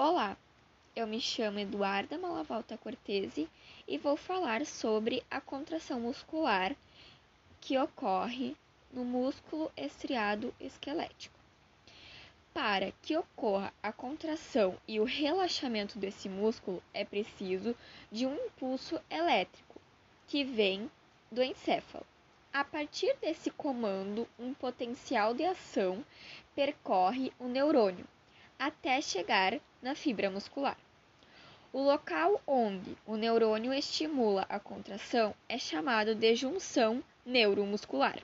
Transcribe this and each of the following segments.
Olá, eu me chamo Eduarda Malavolta Cortese e vou falar sobre a contração muscular que ocorre no músculo estriado esquelético. Para que ocorra a contração e o relaxamento desse músculo, é preciso de um impulso elétrico que vem do encéfalo. A partir desse comando, um potencial de ação percorre o neurônio até chegar na fibra muscular. O local onde o neurônio estimula a contração é chamado de junção neuromuscular.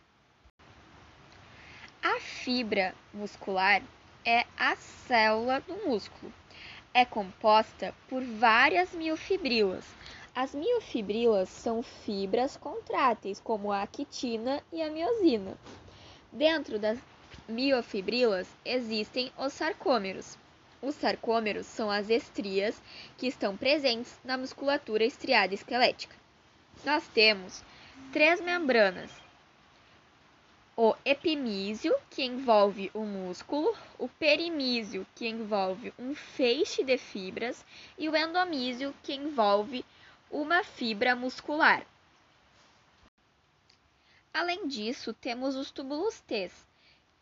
A fibra muscular é a célula do músculo. É composta por várias miofibrilas. As miofibrilas são fibras contráteis, como a actina e a miosina. Dentro das miofibrilas existem os sarcômeros. Os sarcômeros são as estrias que estão presentes na musculatura estriada esquelética. Nós temos três membranas: o epimísio, que envolve o músculo, o perimísio, que envolve um feixe de fibras, e o endomísio, que envolve uma fibra muscular. Além disso, temos os túbulos T,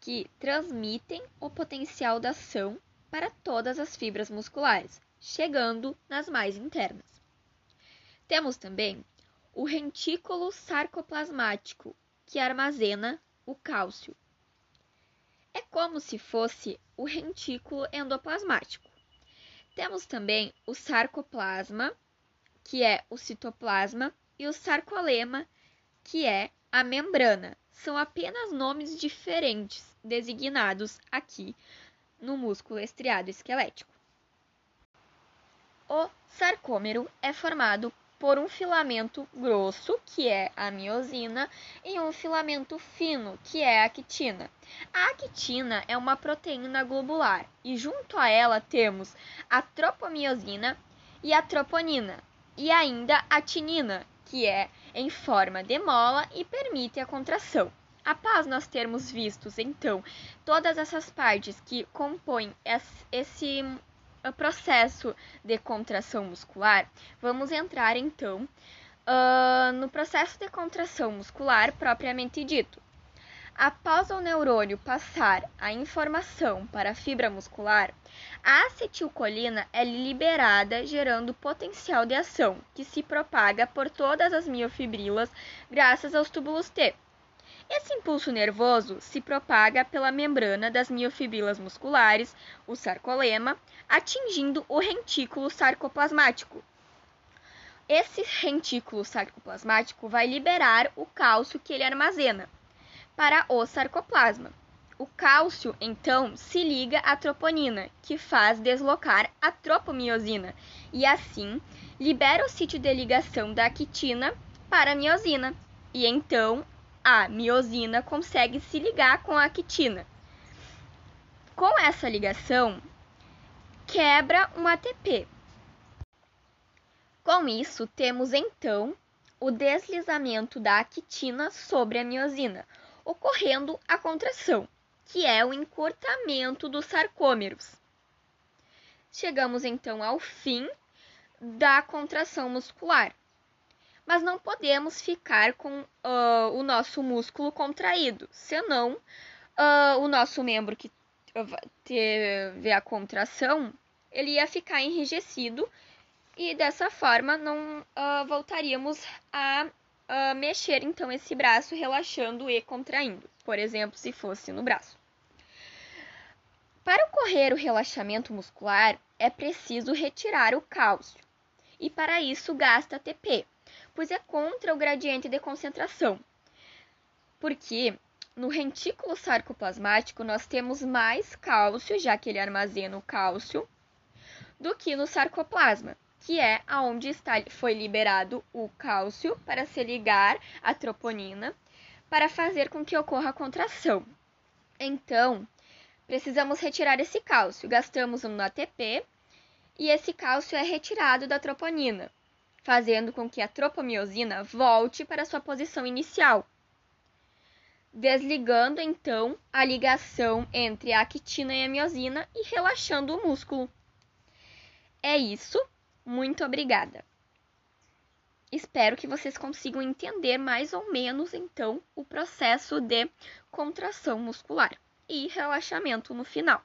que transmitem o potencial da ação para todas as fibras musculares, chegando nas mais internas. Temos também o rentículo sarcoplasmático, que armazena o cálcio. É como se fosse o rentículo endoplasmático. Temos também o sarcoplasma, que é o citoplasma, e o sarcolema, que é a membrana. São apenas nomes diferentes designados aqui no músculo estriado esquelético. O sarcômero é formado por um filamento grosso, que é a miosina, e um filamento fino, que é a actina. A actina é uma proteína globular e junto a ela temos a tropomiosina e a troponina, e ainda a tinina, que é em forma de mola e permite a contração. Após nós termos vistos, então, todas essas partes que compõem esse processo de contração muscular, vamos entrar então uh, no processo de contração muscular propriamente dito. Após o neurônio passar a informação para a fibra muscular, a acetilcolina é liberada, gerando potencial de ação, que se propaga por todas as miofibrilas graças aos túbulos T. Esse impulso nervoso se propaga pela membrana das miofibrilas musculares, o sarcolema, atingindo o rentículo sarcoplasmático. Esse rentículo sarcoplasmático vai liberar o cálcio que ele armazena para o sarcoplasma. O cálcio, então, se liga à troponina, que faz deslocar a tropomiosina, e assim libera o sítio de ligação da actina para a miosina. E então a miosina consegue se ligar com a actina. Com essa ligação, quebra um ATP. Com isso, temos então o deslizamento da actina sobre a miosina, ocorrendo a contração, que é o encurtamento dos sarcômeros. Chegamos então ao fim da contração muscular mas não podemos ficar com uh, o nosso músculo contraído, senão uh, o nosso membro que teve a contração, ele ia ficar enrijecido e dessa forma não uh, voltaríamos a mexer então esse braço relaxando e contraindo, por exemplo, se fosse no braço. Para ocorrer o relaxamento muscular, é preciso retirar o cálcio, e para isso gasta ATP, pois é contra o gradiente de concentração. Porque no rentículo sarcoplasmático nós temos mais cálcio, já que ele armazena o cálcio, do que no sarcoplasma, que é aonde está, foi liberado o cálcio para se ligar à troponina, para fazer com que ocorra a contração. Então, precisamos retirar esse cálcio. Gastamos no ATP e esse cálcio é retirado da troponina fazendo com que a tropomiosina volte para sua posição inicial, desligando então a ligação entre a actina e a miosina e relaxando o músculo. É isso. Muito obrigada. Espero que vocês consigam entender mais ou menos então o processo de contração muscular e relaxamento no final.